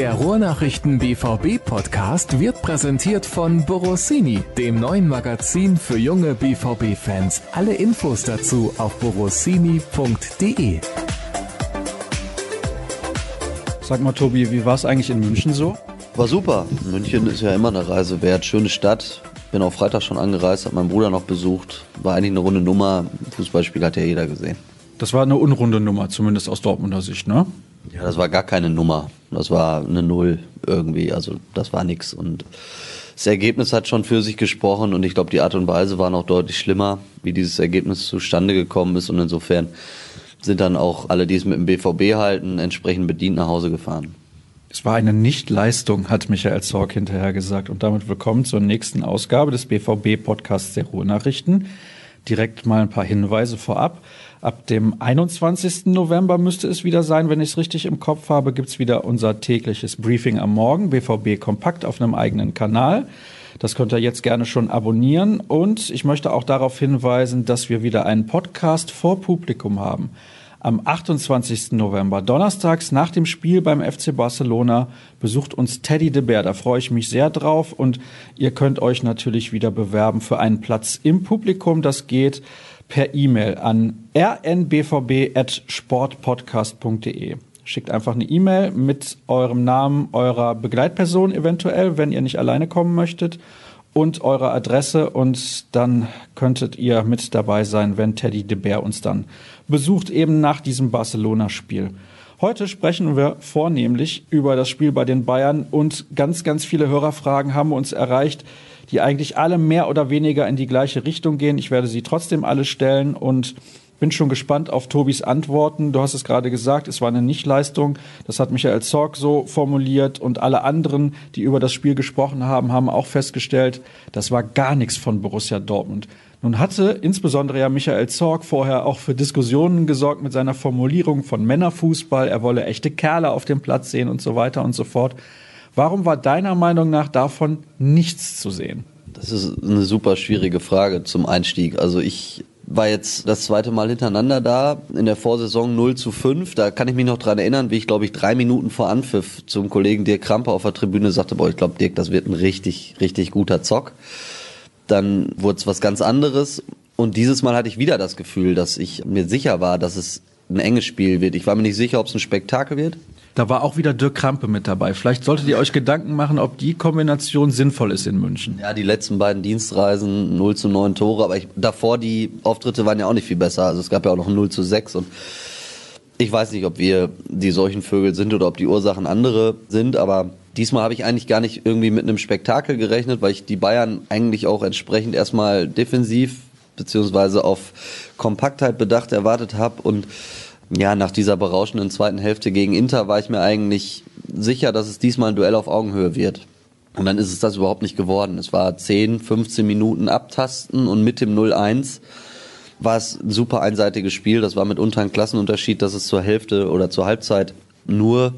Der Ruhrnachrichten BVB Podcast wird präsentiert von Borossini, dem neuen Magazin für junge BVB Fans. Alle Infos dazu auf borossini.de. Sag mal, Tobi, wie war es eigentlich in München so? War super. München ist ja immer eine Reise wert. Schöne Stadt. Bin auch Freitag schon angereist, habe meinen Bruder noch besucht. War eigentlich eine runde Nummer. Fußballspiel hat ja jeder gesehen. Das war eine unrunde Nummer, zumindest aus Dortmunder Sicht, ne? Ja, das war gar keine Nummer. Das war eine Null irgendwie. Also das war nix. Und das Ergebnis hat schon für sich gesprochen und ich glaube, die Art und Weise war noch deutlich schlimmer, wie dieses Ergebnis zustande gekommen ist. Und insofern sind dann auch alle, die es mit dem BVB halten, entsprechend bedient nach Hause gefahren. Es war eine Nichtleistung, hat Michael Zorg hinterher gesagt. Und damit willkommen zur nächsten Ausgabe des BVB-Podcasts der Ruhrnachrichten. Direkt mal ein paar Hinweise vorab. Ab dem 21. November müsste es wieder sein, wenn ich es richtig im Kopf habe, gibt's wieder unser tägliches Briefing am Morgen, BVB Kompakt auf einem eigenen Kanal. Das könnt ihr jetzt gerne schon abonnieren. Und ich möchte auch darauf hinweisen, dass wir wieder einen Podcast vor Publikum haben am 28. November, donnerstags nach dem Spiel beim FC Barcelona, besucht uns Teddy de Beer. Da freue ich mich sehr drauf und ihr könnt euch natürlich wieder bewerben für einen Platz im Publikum. Das geht per E-Mail an rnbvb.sportpodcast.de. Schickt einfach eine E-Mail mit eurem Namen eurer Begleitperson eventuell, wenn ihr nicht alleine kommen möchtet und eure Adresse und dann könntet ihr mit dabei sein, wenn Teddy de Beer uns dann besucht, eben nach diesem Barcelona-Spiel. Heute sprechen wir vornehmlich über das Spiel bei den Bayern und ganz, ganz viele Hörerfragen haben uns erreicht, die eigentlich alle mehr oder weniger in die gleiche Richtung gehen. Ich werde sie trotzdem alle stellen und bin schon gespannt auf Tobis Antworten. Du hast es gerade gesagt, es war eine Nichtleistung. Das hat Michael Zorg so formuliert und alle anderen, die über das Spiel gesprochen haben, haben auch festgestellt, das war gar nichts von Borussia Dortmund. Nun hatte insbesondere ja Michael Zorg vorher auch für Diskussionen gesorgt mit seiner Formulierung von Männerfußball. Er wolle echte Kerle auf dem Platz sehen und so weiter und so fort. Warum war deiner Meinung nach davon nichts zu sehen? Das ist eine super schwierige Frage zum Einstieg. Also ich war jetzt das zweite Mal hintereinander da, in der Vorsaison 0 zu 5. Da kann ich mich noch dran erinnern, wie ich, glaube ich, drei Minuten vor Anpfiff zum Kollegen Dirk Krampe auf der Tribüne sagte, boah, ich glaube, Dirk, das wird ein richtig, richtig guter Zock. Dann wurde es was ganz anderes. Und dieses Mal hatte ich wieder das Gefühl, dass ich mir sicher war, dass es ein enges Spiel wird. Ich war mir nicht sicher, ob es ein Spektakel wird. Da war auch wieder Dirk Krampe mit dabei. Vielleicht solltet ihr euch Gedanken machen, ob die Kombination sinnvoll ist in München. Ja, die letzten beiden Dienstreisen 0 zu 9 Tore, aber ich, davor die Auftritte waren ja auch nicht viel besser. Also es gab ja auch noch 0 zu 6 und ich weiß nicht, ob wir die solchen Vögel sind oder ob die Ursachen andere sind, aber diesmal habe ich eigentlich gar nicht irgendwie mit einem Spektakel gerechnet, weil ich die Bayern eigentlich auch entsprechend erstmal defensiv beziehungsweise auf Kompaktheit bedacht erwartet habe und ja, nach dieser berauschenden zweiten Hälfte gegen Inter war ich mir eigentlich sicher, dass es diesmal ein Duell auf Augenhöhe wird. Und dann ist es das überhaupt nicht geworden. Es war 10, 15 Minuten abtasten und mit dem 0-1 war es ein super einseitiges Spiel. Das war mitunter ein Klassenunterschied, dass es zur Hälfte oder zur Halbzeit nur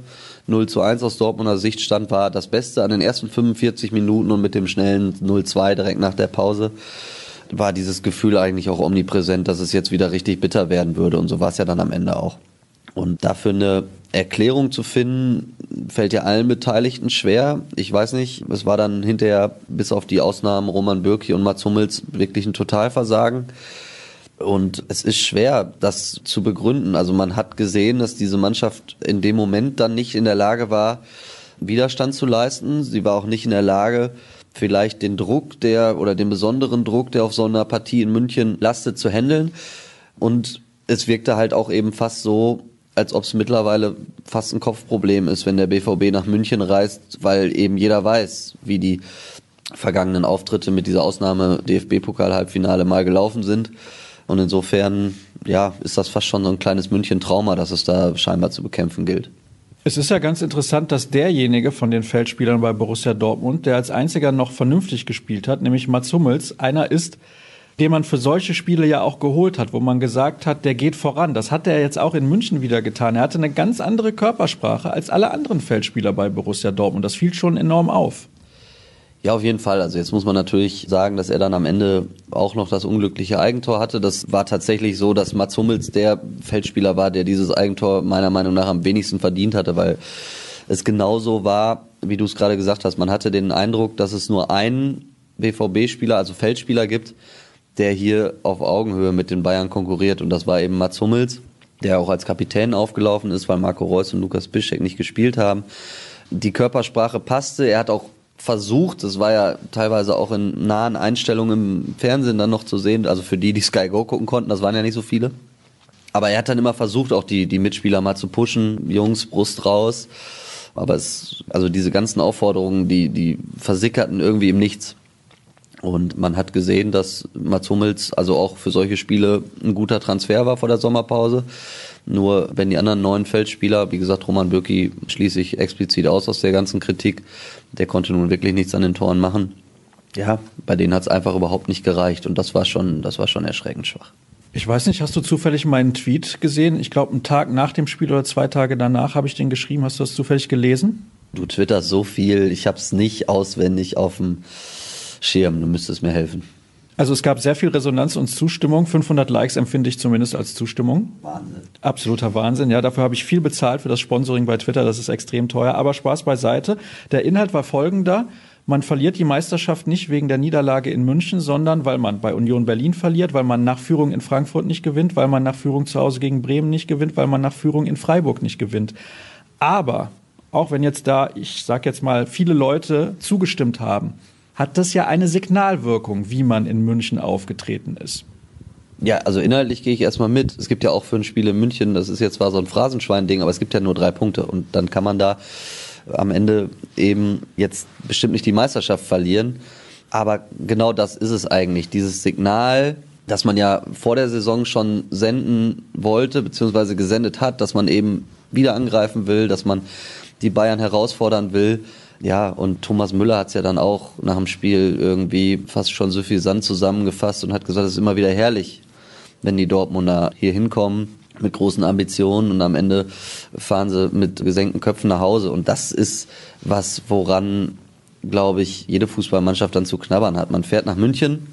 0 zu 1 aus Dortmunder Sicht stand, war das Beste an den ersten 45 Minuten und mit dem schnellen 0-2 direkt nach der Pause war dieses Gefühl eigentlich auch omnipräsent, dass es jetzt wieder richtig bitter werden würde. Und so war es ja dann am Ende auch. Und dafür eine Erklärung zu finden, fällt ja allen Beteiligten schwer. Ich weiß nicht, es war dann hinterher, bis auf die Ausnahmen Roman Bürki und Mats Hummels, wirklich ein Totalversagen. Und es ist schwer, das zu begründen. Also man hat gesehen, dass diese Mannschaft in dem Moment dann nicht in der Lage war, Widerstand zu leisten. Sie war auch nicht in der Lage, vielleicht den Druck der oder den besonderen Druck, der auf so einer Partie in München lastet, zu handeln. Und es wirkte halt auch eben fast so, als ob es mittlerweile fast ein Kopfproblem ist, wenn der BVB nach München reist, weil eben jeder weiß, wie die vergangenen Auftritte mit dieser Ausnahme DFB-Pokal-Halbfinale mal gelaufen sind. Und insofern, ja, ist das fast schon so ein kleines München-Trauma, das es da scheinbar zu bekämpfen gilt. Es ist ja ganz interessant, dass derjenige von den Feldspielern bei Borussia Dortmund, der als einziger noch vernünftig gespielt hat, nämlich Mats Hummels, einer ist, den man für solche Spiele ja auch geholt hat, wo man gesagt hat, der geht voran. Das hat er jetzt auch in München wieder getan. Er hatte eine ganz andere Körpersprache als alle anderen Feldspieler bei Borussia Dortmund. Das fiel schon enorm auf. Ja, auf jeden Fall. Also jetzt muss man natürlich sagen, dass er dann am Ende auch noch das unglückliche Eigentor hatte. Das war tatsächlich so, dass Mats Hummels der Feldspieler war, der dieses Eigentor meiner Meinung nach am wenigsten verdient hatte, weil es genauso war, wie du es gerade gesagt hast. Man hatte den Eindruck, dass es nur einen BVB-Spieler, also Feldspieler gibt, der hier auf Augenhöhe mit den Bayern konkurriert. Und das war eben Mats Hummels, der auch als Kapitän aufgelaufen ist, weil Marco Reus und Lukas Bischek nicht gespielt haben. Die Körpersprache passte. Er hat auch versucht, das war ja teilweise auch in nahen Einstellungen im Fernsehen dann noch zu sehen, also für die, die Sky Go gucken konnten, das waren ja nicht so viele. Aber er hat dann immer versucht, auch die, die Mitspieler mal zu pushen, Jungs, Brust raus. Aber es, also diese ganzen Aufforderungen, die, die versickerten irgendwie im Nichts. Und man hat gesehen, dass Mats Hummels also auch für solche Spiele ein guter Transfer war vor der Sommerpause. Nur wenn die anderen neuen Feldspieler, wie gesagt, Roman Bürki schließe ich explizit aus aus der ganzen Kritik, der konnte nun wirklich nichts an den Toren machen. Ja, bei denen hat es einfach überhaupt nicht gereicht und das war schon, das war schon erschreckend schwach. Ich weiß nicht, hast du zufällig meinen Tweet gesehen? Ich glaube, einen Tag nach dem Spiel oder zwei Tage danach habe ich den geschrieben. Hast du das zufällig gelesen? Du twitterst so viel, ich habe es nicht auswendig auf dem Schirm. Du müsstest mir helfen. Also es gab sehr viel Resonanz und Zustimmung. 500 Likes empfinde ich zumindest als Zustimmung. Wahnsinn. Absoluter Wahnsinn. Ja, dafür habe ich viel bezahlt für das Sponsoring bei Twitter. Das ist extrem teuer. Aber Spaß beiseite. Der Inhalt war folgender. Man verliert die Meisterschaft nicht wegen der Niederlage in München, sondern weil man bei Union Berlin verliert, weil man nach Führung in Frankfurt nicht gewinnt, weil man nach Führung zu Hause gegen Bremen nicht gewinnt, weil man nach Führung in Freiburg nicht gewinnt. Aber auch wenn jetzt da, ich sag jetzt mal, viele Leute zugestimmt haben, hat das ja eine Signalwirkung, wie man in München aufgetreten ist. Ja, also inhaltlich gehe ich erstmal mit. Es gibt ja auch für ein Spiel in München, das ist jetzt zwar so ein Phrasenschwein-Ding, aber es gibt ja nur drei Punkte und dann kann man da am Ende eben jetzt bestimmt nicht die Meisterschaft verlieren. Aber genau das ist es eigentlich, dieses Signal, das man ja vor der Saison schon senden wollte, beziehungsweise gesendet hat, dass man eben wieder angreifen will, dass man die Bayern herausfordern will. Ja, und Thomas Müller hat es ja dann auch nach dem Spiel irgendwie fast schon so viel Sand zusammengefasst und hat gesagt, es ist immer wieder herrlich, wenn die Dortmunder hier hinkommen mit großen Ambitionen und am Ende fahren sie mit gesenkten Köpfen nach Hause. Und das ist was, woran, glaube ich, jede Fußballmannschaft dann zu knabbern hat. Man fährt nach München,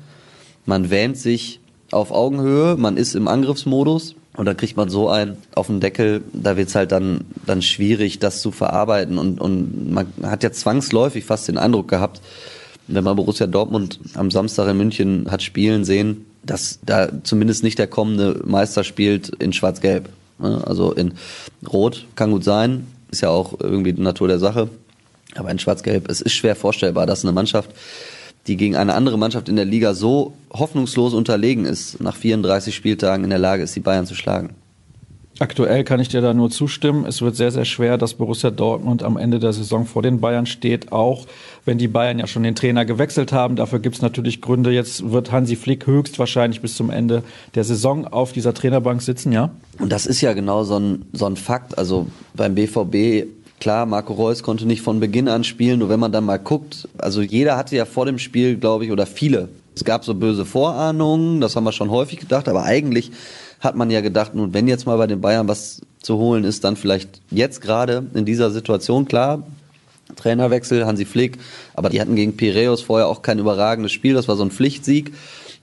man wähnt sich auf Augenhöhe, man ist im Angriffsmodus und dann kriegt man so einen auf den Deckel, da wird es halt dann, dann schwierig, das zu verarbeiten. Und, und man hat ja zwangsläufig fast den Eindruck gehabt, wenn man Borussia Dortmund am Samstag in München hat spielen sehen, dass da zumindest nicht der kommende Meister spielt in Schwarz-Gelb. Also in Rot kann gut sein, ist ja auch irgendwie die Natur der Sache. Aber in Schwarz-Gelb, es ist schwer vorstellbar, dass eine Mannschaft, die gegen eine andere Mannschaft in der Liga so hoffnungslos unterlegen ist, nach 34 Spieltagen in der Lage ist, die Bayern zu schlagen. Aktuell kann ich dir da nur zustimmen. Es wird sehr, sehr schwer, dass Borussia Dortmund am Ende der Saison vor den Bayern steht, auch wenn die Bayern ja schon den Trainer gewechselt haben. Dafür gibt es natürlich Gründe. Jetzt wird Hansi Flick höchstwahrscheinlich bis zum Ende der Saison auf dieser Trainerbank sitzen, ja? Und das ist ja genau so ein, so ein Fakt. Also beim BVB Klar, Marco Reus konnte nicht von Beginn an spielen, nur wenn man dann mal guckt, also jeder hatte ja vor dem Spiel, glaube ich, oder viele, es gab so böse Vorahnungen, das haben wir schon häufig gedacht, aber eigentlich hat man ja gedacht, nun, wenn jetzt mal bei den Bayern was zu holen ist, dann vielleicht jetzt gerade in dieser Situation, klar, Trainerwechsel, Hansi Flick, aber die hatten gegen Piraeus vorher auch kein überragendes Spiel, das war so ein Pflichtsieg.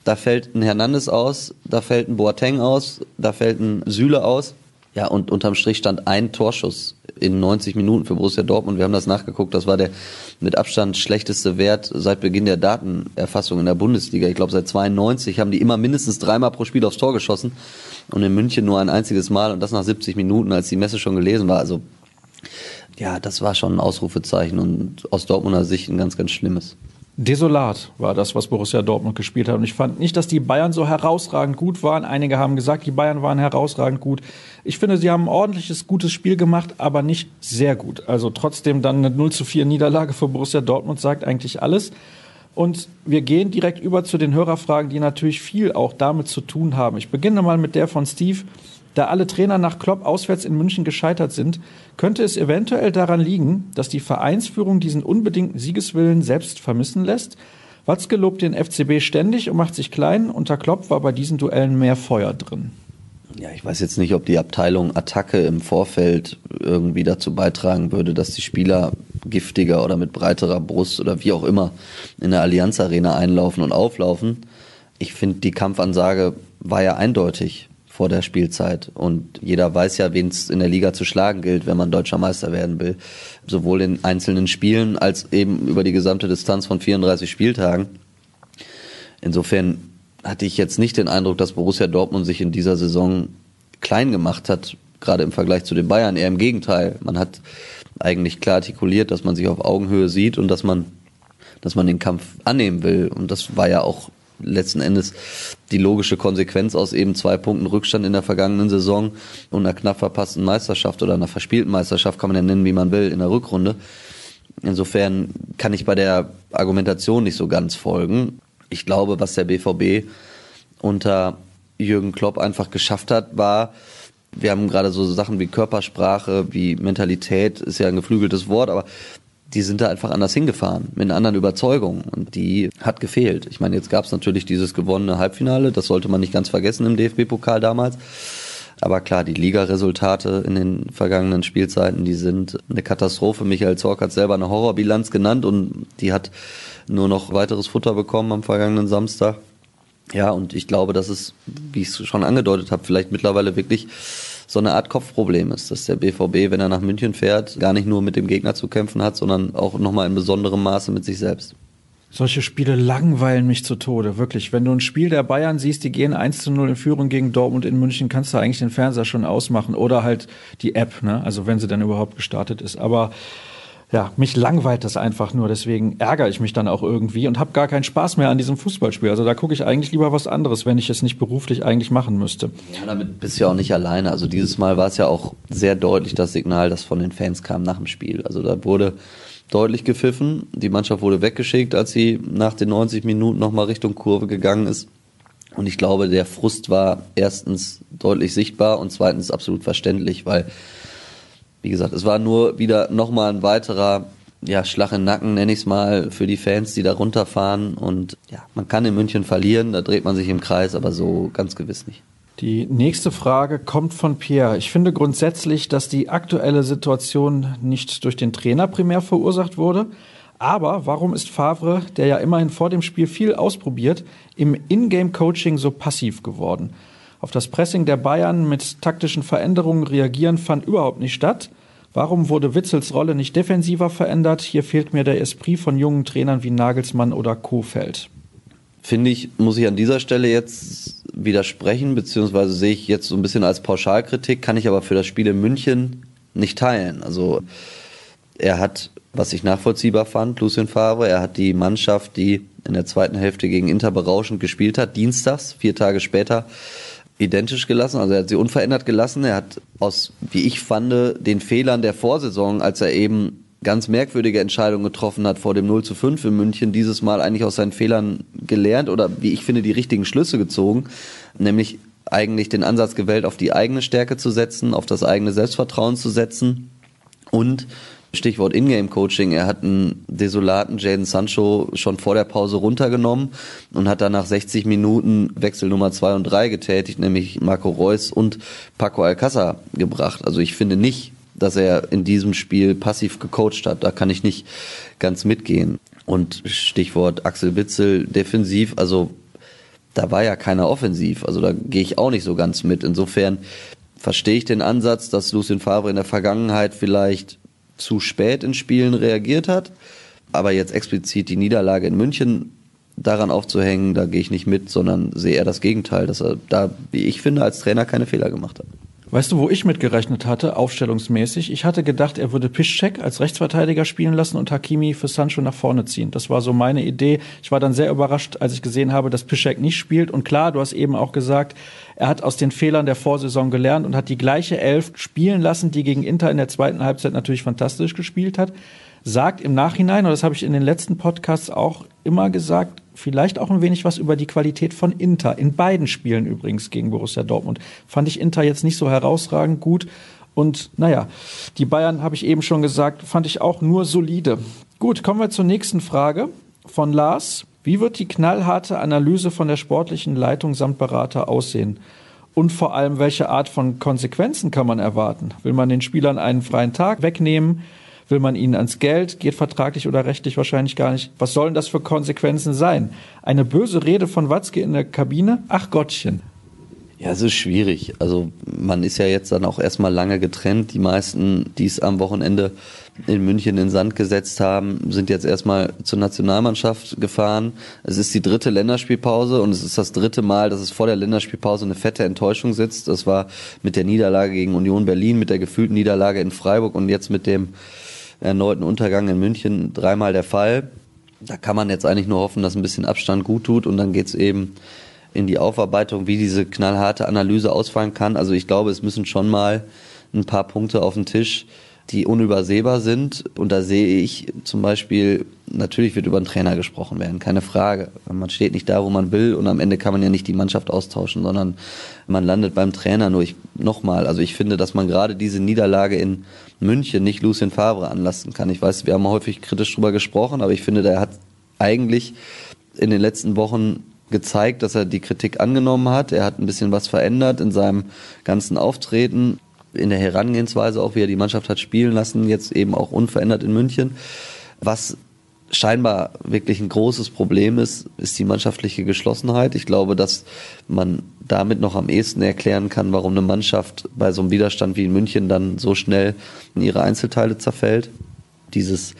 Da fällt ein Hernandez aus, da fällt ein Boateng aus, da fällt ein Süle aus. Ja, und unterm Strich stand ein Torschuss in 90 Minuten für Borussia Dortmund. Wir haben das nachgeguckt. Das war der mit Abstand schlechteste Wert seit Beginn der Datenerfassung in der Bundesliga. Ich glaube, seit 92 haben die immer mindestens dreimal pro Spiel aufs Tor geschossen und in München nur ein einziges Mal und das nach 70 Minuten, als die Messe schon gelesen war. Also, ja, das war schon ein Ausrufezeichen und aus Dortmunder Sicht ein ganz, ganz schlimmes. Desolat war das, was Borussia Dortmund gespielt hat. Und ich fand nicht, dass die Bayern so herausragend gut waren. Einige haben gesagt, die Bayern waren herausragend gut. Ich finde, sie haben ein ordentliches, gutes Spiel gemacht, aber nicht sehr gut. Also trotzdem dann eine 0 zu 4 Niederlage für Borussia Dortmund sagt eigentlich alles. Und wir gehen direkt über zu den Hörerfragen, die natürlich viel auch damit zu tun haben. Ich beginne mal mit der von Steve. Da alle Trainer nach Klopp auswärts in München gescheitert sind, könnte es eventuell daran liegen, dass die Vereinsführung diesen unbedingten Siegeswillen selbst vermissen lässt. Watzke lobt den FCB ständig und macht sich klein. Unter Klopp war bei diesen Duellen mehr Feuer drin. Ja, ich weiß jetzt nicht, ob die Abteilung Attacke im Vorfeld irgendwie dazu beitragen würde, dass die Spieler giftiger oder mit breiterer Brust oder wie auch immer in der Allianz Arena einlaufen und auflaufen. Ich finde, die Kampfansage war ja eindeutig vor der Spielzeit. Und jeder weiß ja, wen es in der Liga zu schlagen gilt, wenn man deutscher Meister werden will. Sowohl in einzelnen Spielen als eben über die gesamte Distanz von 34 Spieltagen. Insofern hatte ich jetzt nicht den Eindruck, dass Borussia Dortmund sich in dieser Saison klein gemacht hat, gerade im Vergleich zu den Bayern. Eher im Gegenteil. Man hat eigentlich klar artikuliert, dass man sich auf Augenhöhe sieht und dass man, dass man den Kampf annehmen will. Und das war ja auch letzten Endes die logische Konsequenz aus eben zwei Punkten Rückstand in der vergangenen Saison und einer knapp verpassten Meisterschaft oder einer verspielten Meisterschaft, kann man ja nennen, wie man will, in der Rückrunde. Insofern kann ich bei der Argumentation nicht so ganz folgen. Ich glaube, was der BVB unter Jürgen Klopp einfach geschafft hat, war, wir haben gerade so Sachen wie Körpersprache, wie Mentalität, ist ja ein geflügeltes Wort, aber die sind da einfach anders hingefahren, mit anderen Überzeugung. Und die hat gefehlt. Ich meine, jetzt gab es natürlich dieses gewonnene Halbfinale, das sollte man nicht ganz vergessen im DFB-Pokal damals. Aber klar, die Ligaresultate in den vergangenen Spielzeiten, die sind eine Katastrophe. Michael Zorc hat selber eine Horrorbilanz genannt und die hat nur noch weiteres Futter bekommen am vergangenen Samstag. Ja, und ich glaube, dass es, wie ich es schon angedeutet habe, vielleicht mittlerweile wirklich so eine Art Kopfproblem ist, dass der BVB, wenn er nach München fährt, gar nicht nur mit dem Gegner zu kämpfen hat, sondern auch nochmal in besonderem Maße mit sich selbst. Solche Spiele langweilen mich zu Tode, wirklich. Wenn du ein Spiel der Bayern siehst, die gehen 1 zu 0 in Führung gegen Dortmund in München, kannst du eigentlich den Fernseher schon ausmachen oder halt die App, ne? Also wenn sie dann überhaupt gestartet ist. Aber ja, mich langweilt das einfach nur. Deswegen ärgere ich mich dann auch irgendwie und habe gar keinen Spaß mehr an diesem Fußballspiel. Also da gucke ich eigentlich lieber was anderes, wenn ich es nicht beruflich eigentlich machen müsste. Ja, damit bist du ja auch nicht alleine. Also dieses Mal war es ja auch sehr deutlich das Signal, das von den Fans kam nach dem Spiel. Also da wurde deutlich gepfiffen. Die Mannschaft wurde weggeschickt, als sie nach den 90 Minuten nochmal Richtung Kurve gegangen ist. Und ich glaube, der Frust war erstens deutlich sichtbar und zweitens absolut verständlich, weil wie gesagt, es war nur wieder nochmal ein weiterer ja, Schlag in den Nacken, nenne ich es mal, für die Fans, die da runterfahren. Und ja, man kann in München verlieren, da dreht man sich im Kreis, aber so ganz gewiss nicht. Die nächste Frage kommt von Pierre. Ich finde grundsätzlich, dass die aktuelle Situation nicht durch den Trainer primär verursacht wurde. Aber warum ist Favre, der ja immerhin vor dem Spiel viel ausprobiert, im Ingame-Coaching so passiv geworden? Auf das Pressing der Bayern mit taktischen Veränderungen reagieren fand überhaupt nicht statt. Warum wurde Witzels Rolle nicht defensiver verändert? Hier fehlt mir der Esprit von jungen Trainern wie Nagelsmann oder Kofeld. Finde ich, muss ich an dieser Stelle jetzt widersprechen, beziehungsweise sehe ich jetzt so ein bisschen als Pauschalkritik, kann ich aber für das Spiel in München nicht teilen. Also er hat, was ich nachvollziehbar fand, Lucien Favre, er hat die Mannschaft, die in der zweiten Hälfte gegen Inter berauschend gespielt hat, dienstags, vier Tage später, identisch gelassen, also er hat sie unverändert gelassen. Er hat aus, wie ich fand, den Fehlern der Vorsaison, als er eben ganz merkwürdige Entscheidungen getroffen hat vor dem 0 zu 5 in München, dieses Mal eigentlich aus seinen Fehlern gelernt oder wie ich finde, die richtigen Schlüsse gezogen, nämlich eigentlich den Ansatz gewählt, auf die eigene Stärke zu setzen, auf das eigene Selbstvertrauen zu setzen und Stichwort Ingame-Coaching. Er hat einen desolaten Jaden Sancho schon vor der Pause runtergenommen und hat dann nach 60 Minuten Wechsel Nummer 2 und 3 getätigt, nämlich Marco Reus und Paco Alcázar gebracht. Also ich finde nicht, dass er in diesem Spiel passiv gecoacht hat. Da kann ich nicht ganz mitgehen. Und Stichwort Axel Witzel defensiv, also da war ja keiner offensiv. Also da gehe ich auch nicht so ganz mit. Insofern verstehe ich den Ansatz, dass Lucien Favre in der Vergangenheit vielleicht zu spät in Spielen reagiert hat. Aber jetzt explizit die Niederlage in München daran aufzuhängen, da gehe ich nicht mit, sondern sehe eher das Gegenteil, dass er da, wie ich finde, als Trainer keine Fehler gemacht hat. Weißt du, wo ich mitgerechnet hatte, aufstellungsmäßig? Ich hatte gedacht, er würde Piszczek als Rechtsverteidiger spielen lassen und Hakimi für Sancho nach vorne ziehen. Das war so meine Idee. Ich war dann sehr überrascht, als ich gesehen habe, dass Piszczek nicht spielt. Und klar, du hast eben auch gesagt, er hat aus den Fehlern der Vorsaison gelernt und hat die gleiche Elf spielen lassen, die gegen Inter in der zweiten Halbzeit natürlich fantastisch gespielt hat. Sagt im Nachhinein, und das habe ich in den letzten Podcasts auch immer gesagt, vielleicht auch ein wenig was über die Qualität von Inter. In beiden Spielen übrigens gegen Borussia Dortmund. Fand ich Inter jetzt nicht so herausragend gut. Und naja, die Bayern, habe ich eben schon gesagt, fand ich auch nur solide. Gut, kommen wir zur nächsten Frage von Lars. Wie wird die knallharte Analyse von der sportlichen Leitung samt Berater aussehen? Und vor allem, welche Art von Konsequenzen kann man erwarten? Will man den Spielern einen freien Tag wegnehmen? Will man ihnen ans Geld? Geht vertraglich oder rechtlich wahrscheinlich gar nicht. Was sollen das für Konsequenzen sein? Eine böse Rede von Watzke in der Kabine? Ach Gottchen. Ja, es ist schwierig. Also man ist ja jetzt dann auch erstmal lange getrennt. Die meisten, die es am Wochenende in München in Sand gesetzt haben, sind jetzt erstmal zur Nationalmannschaft gefahren. Es ist die dritte Länderspielpause und es ist das dritte Mal, dass es vor der Länderspielpause eine fette Enttäuschung sitzt. Das war mit der Niederlage gegen Union Berlin, mit der gefühlten Niederlage in Freiburg und jetzt mit dem erneuten Untergang in München dreimal der Fall. Da kann man jetzt eigentlich nur hoffen, dass ein bisschen Abstand gut tut und dann geht's eben in die Aufarbeitung, wie diese knallharte Analyse ausfallen kann. Also ich glaube, es müssen schon mal ein paar Punkte auf den Tisch, die unübersehbar sind. Und da sehe ich zum Beispiel, natürlich wird über einen Trainer gesprochen werden, keine Frage. Man steht nicht da, wo man will und am Ende kann man ja nicht die Mannschaft austauschen, sondern man landet beim Trainer. Nur ich, nochmal, also ich finde, dass man gerade diese Niederlage in München nicht Lucien Favre anlassen kann. Ich weiß, wir haben häufig kritisch drüber gesprochen, aber ich finde, der hat eigentlich in den letzten Wochen gezeigt, dass er die Kritik angenommen hat. Er hat ein bisschen was verändert in seinem ganzen Auftreten, in der Herangehensweise auch, wie er die Mannschaft hat spielen lassen, jetzt eben auch unverändert in München. Was scheinbar wirklich ein großes Problem ist, ist die mannschaftliche Geschlossenheit. Ich glaube, dass man damit noch am ehesten erklären kann, warum eine Mannschaft bei so einem Widerstand wie in München dann so schnell in ihre Einzelteile zerfällt. Dieses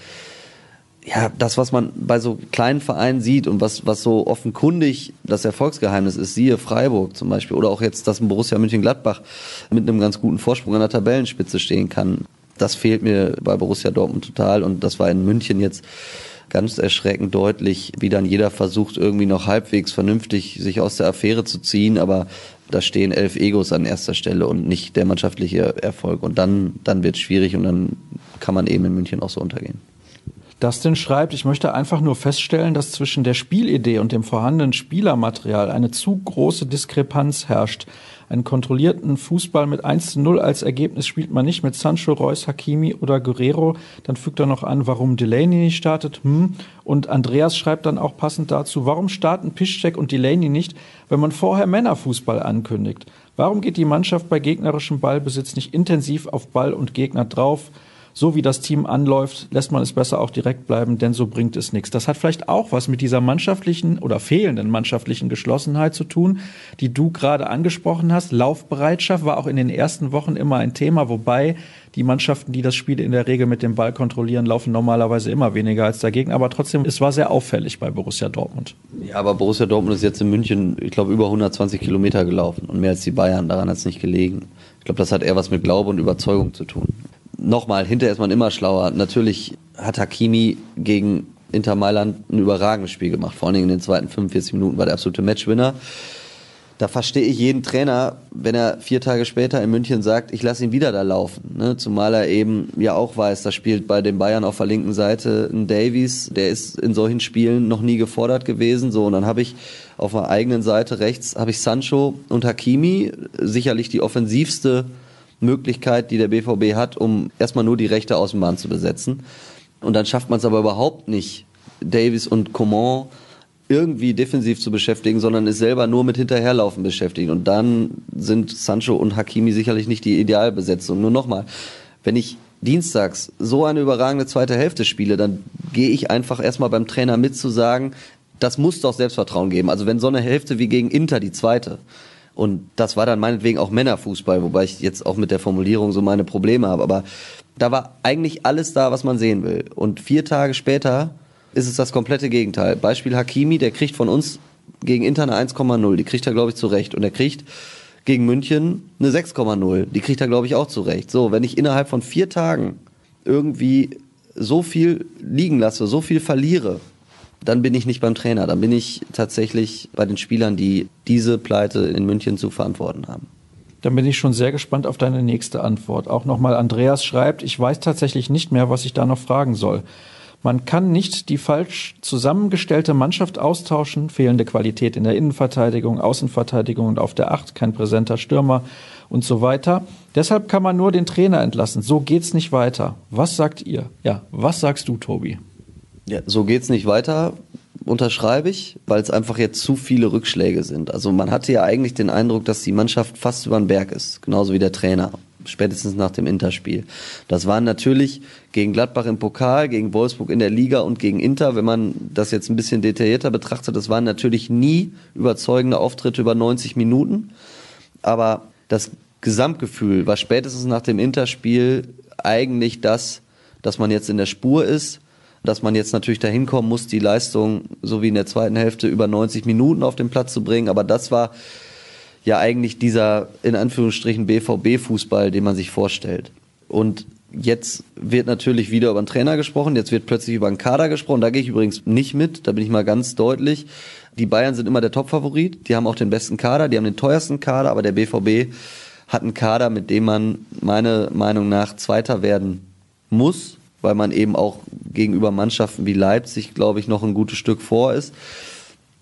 ja, das, was man bei so kleinen Vereinen sieht und was, was so offenkundig das Erfolgsgeheimnis ist, siehe Freiburg zum Beispiel, oder auch jetzt, dass ein Borussia München-Gladbach mit einem ganz guten Vorsprung an der Tabellenspitze stehen kann. Das fehlt mir bei Borussia Dortmund total und das war in München jetzt ganz erschreckend deutlich, wie dann jeder versucht, irgendwie noch halbwegs vernünftig sich aus der Affäre zu ziehen, aber da stehen elf Egos an erster Stelle und nicht der mannschaftliche Erfolg. Und dann, dann wird es schwierig und dann kann man eben in München auch so untergehen. Dustin schreibt, ich möchte einfach nur feststellen, dass zwischen der Spielidee und dem vorhandenen Spielermaterial eine zu große Diskrepanz herrscht. Einen kontrollierten Fußball mit 1 zu 0 als Ergebnis spielt man nicht mit Sancho, Reus, Hakimi oder Guerrero. Dann fügt er noch an, warum Delaney nicht startet. Hm. Und Andreas schreibt dann auch passend dazu, warum starten Piszczek und Delaney nicht, wenn man vorher Männerfußball ankündigt? Warum geht die Mannschaft bei gegnerischem Ballbesitz nicht intensiv auf Ball und Gegner drauf? So wie das Team anläuft, lässt man es besser auch direkt bleiben, denn so bringt es nichts. Das hat vielleicht auch was mit dieser mannschaftlichen oder fehlenden mannschaftlichen Geschlossenheit zu tun, die du gerade angesprochen hast. Laufbereitschaft war auch in den ersten Wochen immer ein Thema, wobei die Mannschaften, die das Spiel in der Regel mit dem Ball kontrollieren, laufen normalerweise immer weniger als dagegen. Aber trotzdem, es war sehr auffällig bei Borussia Dortmund. Ja, aber Borussia Dortmund ist jetzt in München, ich glaube, über 120 Kilometer gelaufen und mehr als die Bayern. Daran hat es nicht gelegen. Ich glaube, das hat eher was mit Glaube und Überzeugung zu tun nochmal, hinterher ist man immer schlauer. Natürlich hat Hakimi gegen Inter Mailand ein überragendes Spiel gemacht. Vor allen Dingen in den zweiten 45 Minuten war der absolute Matchwinner. Da verstehe ich jeden Trainer, wenn er vier Tage später in München sagt, ich lasse ihn wieder da laufen. Ne? Zumal er eben ja auch weiß, da spielt bei den Bayern auf der linken Seite ein Davies, der ist in solchen Spielen noch nie gefordert gewesen. So, und dann habe ich auf der eigenen Seite rechts habe ich Sancho und Hakimi, sicherlich die offensivste Möglichkeit, die der BVB hat, um erstmal nur die rechte Außenbahn zu besetzen. Und dann schafft man es aber überhaupt nicht, Davis und Coman irgendwie defensiv zu beschäftigen, sondern ist selber nur mit Hinterherlaufen beschäftigt. Und dann sind Sancho und Hakimi sicherlich nicht die Idealbesetzung. Nur nochmal, wenn ich dienstags so eine überragende zweite Hälfte spiele, dann gehe ich einfach erstmal beim Trainer mit zu sagen, das muss doch Selbstvertrauen geben. Also wenn so eine Hälfte wie gegen Inter die zweite, und das war dann meinetwegen auch Männerfußball, wobei ich jetzt auch mit der Formulierung so meine Probleme habe. Aber da war eigentlich alles da, was man sehen will. Und vier Tage später ist es das komplette Gegenteil. Beispiel Hakimi, der kriegt von uns gegen Inter eine 1,0. Die kriegt er, glaube ich, zurecht. Und er kriegt gegen München eine 6,0. Die kriegt er, glaube ich, auch zurecht. So, wenn ich innerhalb von vier Tagen irgendwie so viel liegen lasse, so viel verliere, dann bin ich nicht beim Trainer, dann bin ich tatsächlich bei den Spielern, die diese Pleite in München zu verantworten haben. Dann bin ich schon sehr gespannt auf deine nächste Antwort. Auch nochmal Andreas schreibt, ich weiß tatsächlich nicht mehr, was ich da noch fragen soll. Man kann nicht die falsch zusammengestellte Mannschaft austauschen, fehlende Qualität in der Innenverteidigung, Außenverteidigung und auf der Acht, kein präsenter Stürmer und so weiter. Deshalb kann man nur den Trainer entlassen. So geht's nicht weiter. Was sagt ihr? Ja, was sagst du, Tobi? Ja, so geht's nicht weiter, unterschreibe ich, weil es einfach jetzt zu viele Rückschläge sind. Also man hatte ja eigentlich den Eindruck, dass die Mannschaft fast über den Berg ist, genauso wie der Trainer, spätestens nach dem Interspiel. Das waren natürlich gegen Gladbach im Pokal, gegen Wolfsburg in der Liga und gegen Inter, wenn man das jetzt ein bisschen detaillierter betrachtet, das waren natürlich nie überzeugende Auftritte über 90 Minuten. aber das Gesamtgefühl war spätestens nach dem Interspiel eigentlich das, dass man jetzt in der Spur ist, dass man jetzt natürlich dahin kommen muss, die Leistung so wie in der zweiten Hälfte über 90 Minuten auf den Platz zu bringen. Aber das war ja eigentlich dieser in Anführungsstrichen BVB-Fußball, den man sich vorstellt. Und jetzt wird natürlich wieder über einen Trainer gesprochen, jetzt wird plötzlich über einen Kader gesprochen. Da gehe ich übrigens nicht mit, da bin ich mal ganz deutlich. Die Bayern sind immer der Top-Favorit, die haben auch den besten Kader, die haben den teuersten Kader, aber der BVB hat einen Kader, mit dem man meiner Meinung nach Zweiter werden muss, weil man eben auch gegenüber Mannschaften wie Leipzig, glaube ich, noch ein gutes Stück vor ist.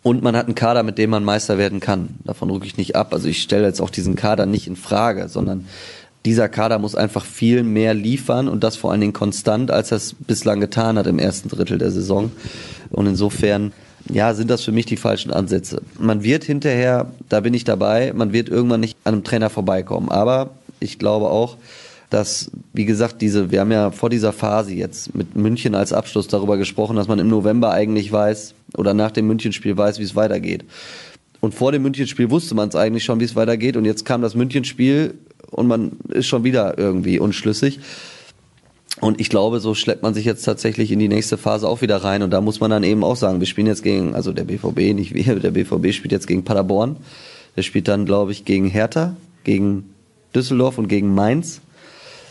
Und man hat einen Kader, mit dem man Meister werden kann. Davon rücke ich nicht ab. Also ich stelle jetzt auch diesen Kader nicht in Frage, sondern dieser Kader muss einfach viel mehr liefern und das vor allen Dingen konstant, als er es bislang getan hat im ersten Drittel der Saison. Und insofern, ja, sind das für mich die falschen Ansätze. Man wird hinterher, da bin ich dabei, man wird irgendwann nicht an einem Trainer vorbeikommen. Aber ich glaube auch, dass, wie gesagt, diese, wir haben ja vor dieser Phase jetzt mit München als Abschluss darüber gesprochen, dass man im November eigentlich weiß oder nach dem Münchenspiel weiß, wie es weitergeht. Und vor dem Münchenspiel wusste man es eigentlich schon, wie es weitergeht. Und jetzt kam das Münchenspiel und man ist schon wieder irgendwie unschlüssig. Und ich glaube, so schleppt man sich jetzt tatsächlich in die nächste Phase auch wieder rein. Und da muss man dann eben auch sagen, wir spielen jetzt gegen, also der BVB, nicht wir, der BVB spielt jetzt gegen Paderborn. Der spielt dann, glaube ich, gegen Hertha, gegen Düsseldorf und gegen Mainz.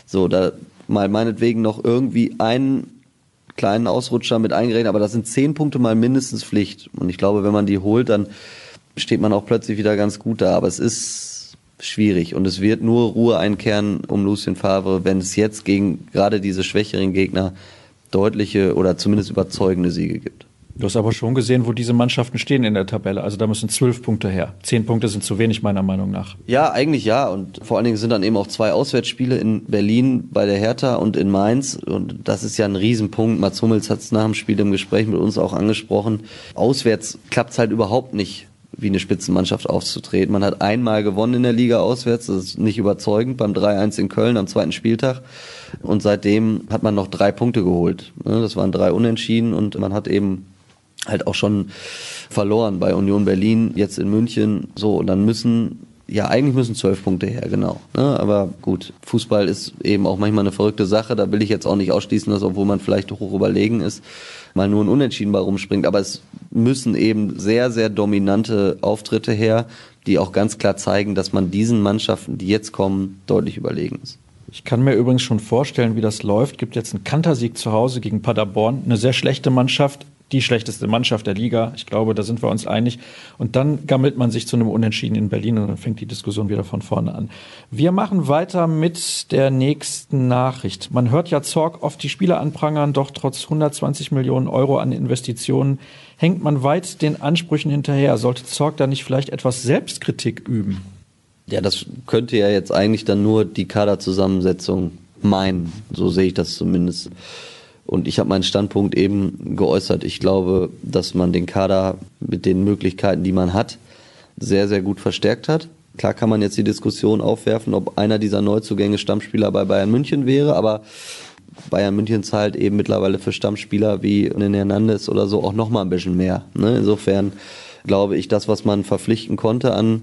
So, da mal meinetwegen noch irgendwie einen kleinen Ausrutscher mit eingerechnet, aber das sind zehn Punkte mal mindestens Pflicht. Und ich glaube, wenn man die holt, dann steht man auch plötzlich wieder ganz gut da. Aber es ist schwierig und es wird nur Ruhe einkehren um Lucien Favre, wenn es jetzt gegen gerade diese schwächeren Gegner deutliche oder zumindest überzeugende Siege gibt. Du hast aber schon gesehen, wo diese Mannschaften stehen in der Tabelle. Also da müssen zwölf Punkte her. Zehn Punkte sind zu wenig, meiner Meinung nach. Ja, eigentlich ja. Und vor allen Dingen sind dann eben auch zwei Auswärtsspiele in Berlin bei der Hertha und in Mainz. Und das ist ja ein Riesenpunkt. Mats Hummels hat es nach dem Spiel im Gespräch mit uns auch angesprochen. Auswärts klappt es halt überhaupt nicht wie eine Spitzenmannschaft aufzutreten. Man hat einmal gewonnen in der Liga auswärts, das ist nicht überzeugend, beim 3-1 in Köln am zweiten Spieltag. Und seitdem hat man noch drei Punkte geholt. Das waren drei Unentschieden und man hat eben halt auch schon verloren bei Union Berlin, jetzt in München. So, und dann müssen, ja, eigentlich müssen zwölf Punkte her, genau. Ne? Aber gut, Fußball ist eben auch manchmal eine verrückte Sache. Da will ich jetzt auch nicht ausschließen, dass, obwohl man vielleicht hoch überlegen ist, mal nur ein Unentschieden bei rumspringt. Aber es müssen eben sehr, sehr dominante Auftritte her, die auch ganz klar zeigen, dass man diesen Mannschaften, die jetzt kommen, deutlich überlegen ist. Ich kann mir übrigens schon vorstellen, wie das läuft. Gibt jetzt einen Kantersieg zu Hause gegen Paderborn, eine sehr schlechte Mannschaft, die schlechteste Mannschaft der Liga. Ich glaube, da sind wir uns einig. Und dann gammelt man sich zu einem Unentschieden in Berlin und dann fängt die Diskussion wieder von vorne an. Wir machen weiter mit der nächsten Nachricht. Man hört ja Zorg oft die Spieler anprangern, doch trotz 120 Millionen Euro an Investitionen hängt man weit den Ansprüchen hinterher. Sollte Zorg da nicht vielleicht etwas Selbstkritik üben? Ja, das könnte ja jetzt eigentlich dann nur die Kaderzusammensetzung meinen. So sehe ich das zumindest. Und ich habe meinen Standpunkt eben geäußert. Ich glaube, dass man den Kader mit den Möglichkeiten, die man hat, sehr, sehr gut verstärkt hat. Klar kann man jetzt die Diskussion aufwerfen, ob einer dieser Neuzugänge Stammspieler bei Bayern München wäre, aber Bayern München zahlt eben mittlerweile für Stammspieler wie einen Hernandez oder so auch nochmal ein bisschen mehr. Ne? Insofern glaube ich, das, was man verpflichten konnte an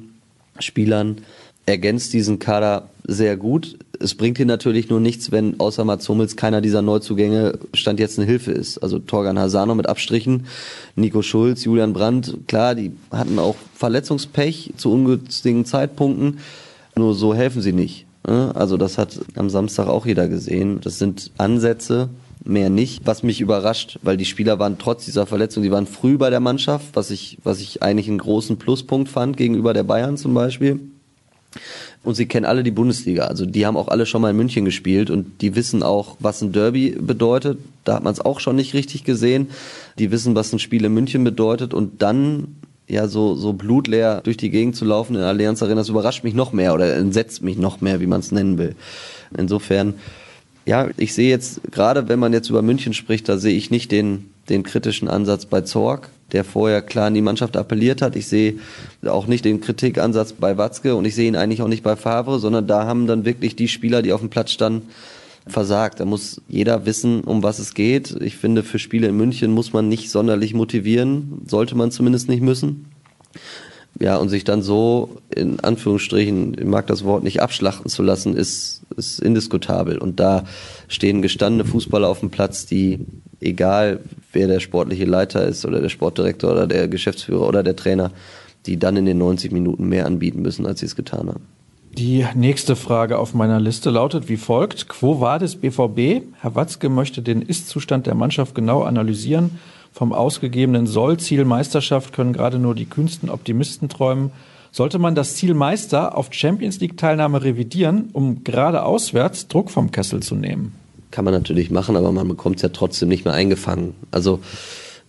Spielern, ergänzt diesen Kader sehr gut. Es bringt hier natürlich nur nichts, wenn außer Mats Hummels keiner dieser Neuzugänge Stand jetzt eine Hilfe ist. Also Torgan Hasano mit Abstrichen, Nico Schulz, Julian Brandt, klar, die hatten auch Verletzungspech zu ungünstigen Zeitpunkten. Nur so helfen sie nicht. Ne? Also das hat am Samstag auch jeder gesehen. Das sind Ansätze, mehr nicht. Was mich überrascht, weil die Spieler waren trotz dieser Verletzung, die waren früh bei der Mannschaft, was ich, was ich eigentlich einen großen Pluspunkt fand gegenüber der Bayern zum Beispiel. Und sie kennen alle die Bundesliga. Also die haben auch alle schon mal in München gespielt und die wissen auch, was ein Derby bedeutet. Da hat man es auch schon nicht richtig gesehen. Die wissen, was ein Spiel in München bedeutet. Und dann ja so, so blutleer durch die Gegend zu laufen in Allianz Arena, das überrascht mich noch mehr oder entsetzt mich noch mehr, wie man es nennen will. Insofern, ja, ich sehe jetzt, gerade wenn man jetzt über München spricht, da sehe ich nicht den, den kritischen Ansatz bei Zorg der vorher klar an die Mannschaft appelliert hat. Ich sehe auch nicht den Kritikansatz bei Watzke und ich sehe ihn eigentlich auch nicht bei Favre, sondern da haben dann wirklich die Spieler, die auf dem Platz standen, versagt. Da muss jeder wissen, um was es geht. Ich finde, für Spiele in München muss man nicht sonderlich motivieren, sollte man zumindest nicht müssen. Ja, und sich dann so, in Anführungsstrichen, ich mag das Wort nicht abschlachten zu lassen, ist, ist indiskutabel. Und da stehen gestandene Fußballer auf dem Platz, die, egal wer der sportliche Leiter ist oder der Sportdirektor oder der Geschäftsführer oder der Trainer, die dann in den 90 Minuten mehr anbieten müssen, als sie es getan haben. Die nächste Frage auf meiner Liste lautet wie folgt. Quo vadis BVB? Herr Watzke möchte den Ist-Zustand der Mannschaft genau analysieren. Vom ausgegebenen Soll-Ziel Meisterschaft können gerade nur die kühnsten Optimisten träumen. Sollte man das Ziel Meister auf Champions League-Teilnahme revidieren, um gerade auswärts Druck vom Kessel zu nehmen? Kann man natürlich machen, aber man bekommt es ja trotzdem nicht mehr eingefangen. Also,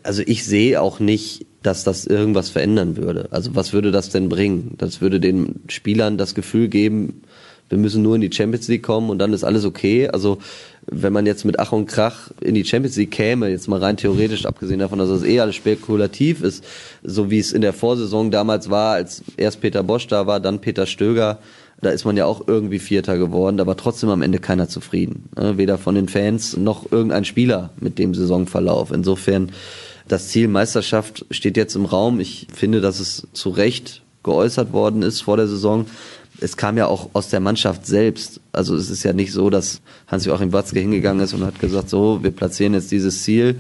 also ich sehe auch nicht dass das irgendwas verändern würde. Also was würde das denn bringen? Das würde den Spielern das Gefühl geben, wir müssen nur in die Champions League kommen und dann ist alles okay. Also wenn man jetzt mit Ach und Krach in die Champions League käme, jetzt mal rein theoretisch, abgesehen davon, dass das eh alles spekulativ ist, so wie es in der Vorsaison damals war, als erst Peter Bosch da war, dann Peter Stöger, da ist man ja auch irgendwie Vierter geworden, war trotzdem am Ende keiner zufrieden. Ne? Weder von den Fans noch irgendein Spieler mit dem Saisonverlauf. Insofern das Ziel Meisterschaft steht jetzt im Raum. Ich finde, dass es zu Recht geäußert worden ist vor der Saison. Es kam ja auch aus der Mannschaft selbst. Also es ist ja nicht so, dass Hans-Joachim Watzke hingegangen ist und hat gesagt, so, wir platzieren jetzt dieses Ziel.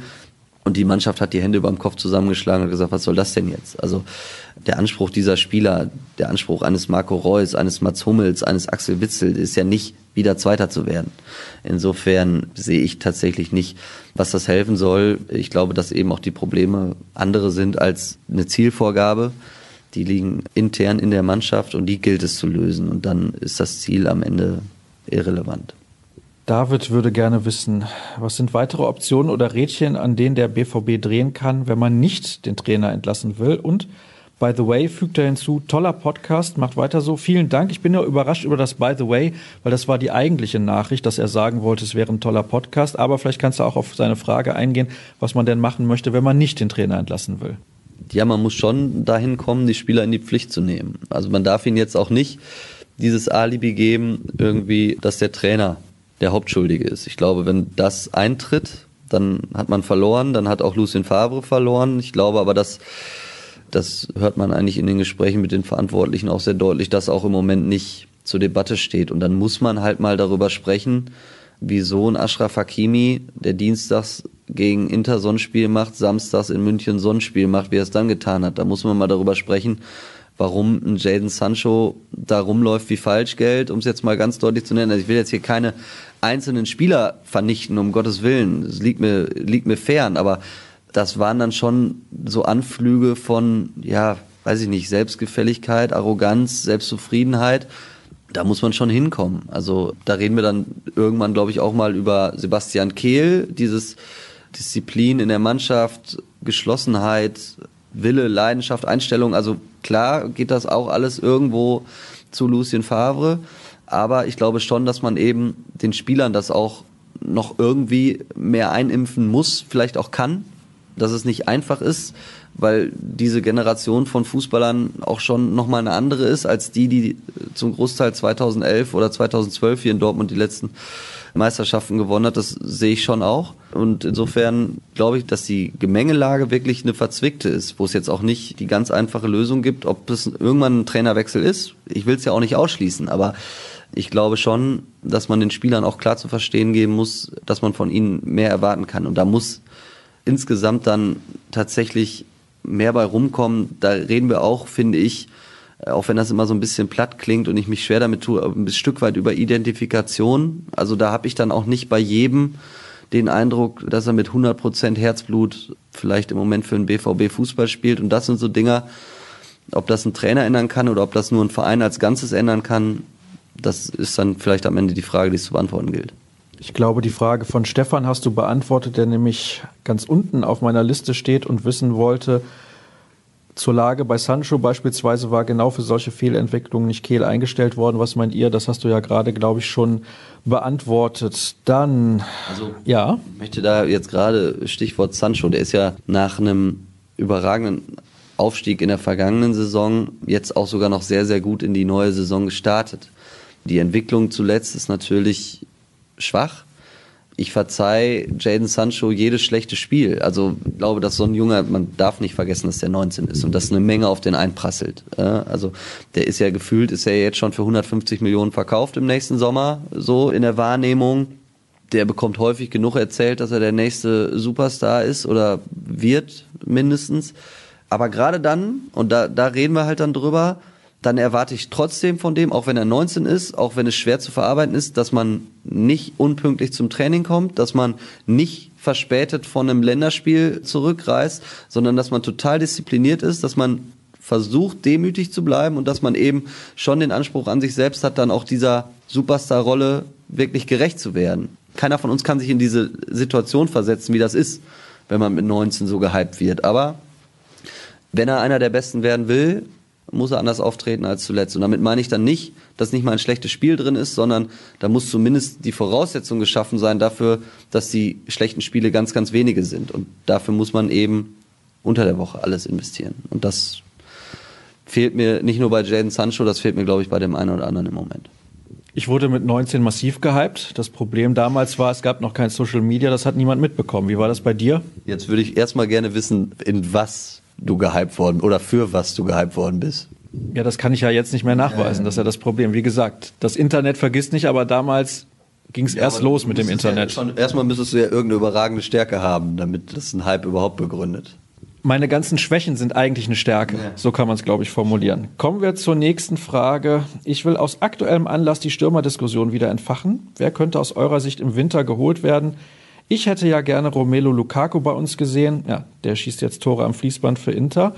Und die Mannschaft hat die Hände über dem Kopf zusammengeschlagen und gesagt, was soll das denn jetzt? Also der Anspruch dieser Spieler, der Anspruch eines Marco Reus, eines Mats Hummels, eines Axel Witzel ist ja nicht wieder Zweiter zu werden. Insofern sehe ich tatsächlich nicht, was das helfen soll. Ich glaube, dass eben auch die Probleme andere sind als eine Zielvorgabe. Die liegen intern in der Mannschaft und die gilt es zu lösen. Und dann ist das Ziel am Ende irrelevant. David würde gerne wissen, was sind weitere Optionen oder Rädchen, an denen der BVB drehen kann, wenn man nicht den Trainer entlassen will? Und By the way, fügt er hinzu, toller Podcast, macht weiter so. Vielen Dank. Ich bin ja überrascht über das By the way, weil das war die eigentliche Nachricht, dass er sagen wollte, es wäre ein toller Podcast. Aber vielleicht kannst du auch auf seine Frage eingehen, was man denn machen möchte, wenn man nicht den Trainer entlassen will. Ja, man muss schon dahin kommen, die Spieler in die Pflicht zu nehmen. Also man darf ihnen jetzt auch nicht dieses Alibi geben, irgendwie, dass der Trainer der Hauptschuldige ist. Ich glaube, wenn das eintritt, dann hat man verloren, dann hat auch Lucien Favre verloren. Ich glaube aber, dass das hört man eigentlich in den Gesprächen mit den Verantwortlichen auch sehr deutlich, dass auch im Moment nicht zur Debatte steht. Und dann muss man halt mal darüber sprechen, wieso ein Ashraf Hakimi, der dienstags gegen Inter so ein Spiel macht, samstags in München so ein Spiel macht, wie er es dann getan hat. Da muss man mal darüber sprechen, warum ein Jaden Sancho da rumläuft wie Falschgeld, um es jetzt mal ganz deutlich zu nennen. Also ich will jetzt hier keine einzelnen Spieler vernichten, um Gottes Willen. Das liegt mir, liegt mir fern, aber das waren dann schon so Anflüge von, ja, weiß ich nicht, Selbstgefälligkeit, Arroganz, Selbstzufriedenheit. Da muss man schon hinkommen. Also da reden wir dann irgendwann, glaube ich, auch mal über Sebastian Kehl, dieses Disziplin in der Mannschaft, Geschlossenheit, Wille, Leidenschaft, Einstellung. Also klar geht das auch alles irgendwo zu Lucien Favre. Aber ich glaube schon, dass man eben den Spielern das auch noch irgendwie mehr einimpfen muss, vielleicht auch kann dass es nicht einfach ist, weil diese Generation von Fußballern auch schon nochmal eine andere ist als die, die zum Großteil 2011 oder 2012 hier in Dortmund die letzten Meisterschaften gewonnen hat. Das sehe ich schon auch. Und insofern glaube ich, dass die Gemengelage wirklich eine verzwickte ist, wo es jetzt auch nicht die ganz einfache Lösung gibt, ob es irgendwann ein Trainerwechsel ist. Ich will es ja auch nicht ausschließen, aber ich glaube schon, dass man den Spielern auch klar zu verstehen geben muss, dass man von ihnen mehr erwarten kann. Und da muss insgesamt dann tatsächlich mehr bei rumkommen. Da reden wir auch, finde ich, äh, auch wenn das immer so ein bisschen platt klingt und ich mich schwer damit tue, ein Stück weit über Identifikation. Also da habe ich dann auch nicht bei jedem den Eindruck, dass er mit 100% Herzblut vielleicht im Moment für den BVB Fußball spielt. Und das sind so Dinger, ob das ein Trainer ändern kann oder ob das nur ein Verein als Ganzes ändern kann, das ist dann vielleicht am Ende die Frage, die es zu beantworten gilt. Ich glaube, die Frage von Stefan hast du beantwortet, der nämlich ganz unten auf meiner Liste steht und wissen wollte, zur Lage bei Sancho beispielsweise war genau für solche Fehlentwicklungen nicht Kehl eingestellt worden. Was meint ihr? Das hast du ja gerade, glaube ich, schon beantwortet. Dann, also, ja. Ich möchte da jetzt gerade Stichwort Sancho, der ist ja nach einem überragenden Aufstieg in der vergangenen Saison jetzt auch sogar noch sehr, sehr gut in die neue Saison gestartet. Die Entwicklung zuletzt ist natürlich schwach. ich verzeih Jaden Sancho jedes schlechte Spiel. Also ich glaube, dass so ein Junge, man darf nicht vergessen, dass der 19 ist und dass eine Menge auf den einprasselt. Also der ist ja gefühlt, ist ja jetzt schon für 150 Millionen verkauft im nächsten Sommer, so in der Wahrnehmung. Der bekommt häufig genug erzählt, dass er der nächste Superstar ist oder wird mindestens. Aber gerade dann, und da, da reden wir halt dann drüber, dann erwarte ich trotzdem von dem, auch wenn er 19 ist, auch wenn es schwer zu verarbeiten ist, dass man nicht unpünktlich zum Training kommt, dass man nicht verspätet von einem Länderspiel zurückreist, sondern dass man total diszipliniert ist, dass man versucht, demütig zu bleiben und dass man eben schon den Anspruch an sich selbst hat, dann auch dieser Superstar-Rolle wirklich gerecht zu werden. Keiner von uns kann sich in diese Situation versetzen, wie das ist, wenn man mit 19 so gehypt wird. Aber wenn er einer der Besten werden will, muss er anders auftreten als zuletzt. Und damit meine ich dann nicht, dass nicht mal ein schlechtes Spiel drin ist, sondern da muss zumindest die Voraussetzung geschaffen sein dafür, dass die schlechten Spiele ganz, ganz wenige sind. Und dafür muss man eben unter der Woche alles investieren. Und das fehlt mir nicht nur bei Jaden Sancho, das fehlt mir, glaube ich, bei dem einen oder anderen im Moment. Ich wurde mit 19 massiv gehypt. Das Problem damals war, es gab noch kein Social Media, das hat niemand mitbekommen. Wie war das bei dir? Jetzt würde ich erstmal gerne wissen, in was du gehypt worden oder für was du gehypt worden bist. Ja, das kann ich ja jetzt nicht mehr nachweisen. Das ist ja das Problem. Wie gesagt, das Internet vergisst nicht, aber damals ging es ja, erst los mit dem Internet. Ja erstmal müsstest du ja irgendeine überragende Stärke haben, damit das ein Hype überhaupt begründet. Meine ganzen Schwächen sind eigentlich eine Stärke. Ja. So kann man es, glaube ich, formulieren. Kommen wir zur nächsten Frage. Ich will aus aktuellem Anlass die Stürmerdiskussion wieder entfachen. Wer könnte aus eurer Sicht im Winter geholt werden? Ich hätte ja gerne Romelo Lukaku bei uns gesehen. Ja, der schießt jetzt Tore am Fließband für Inter.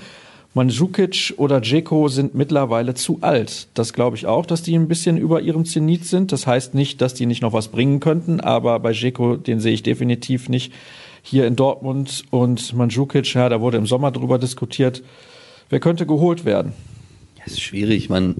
Mandzukic oder Dzeko sind mittlerweile zu alt. Das glaube ich auch, dass die ein bisschen über ihrem Zenit sind. Das heißt nicht, dass die nicht noch was bringen könnten, aber bei Dzeko, den sehe ich definitiv nicht hier in Dortmund. Und Mandzukic, ja, da wurde im Sommer drüber diskutiert. Wer könnte geholt werden? Das ist schwierig. Man,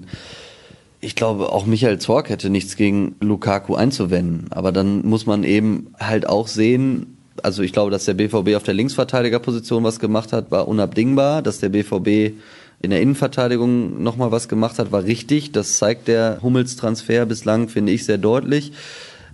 ich glaube, auch Michael Zorc hätte nichts gegen Lukaku einzuwenden. Aber dann muss man eben halt auch sehen, also ich glaube, dass der BVB auf der Linksverteidigerposition was gemacht hat, war unabdingbar. Dass der BVB in der Innenverteidigung nochmal was gemacht hat, war richtig. Das zeigt der Hummels-Transfer bislang, finde ich, sehr deutlich.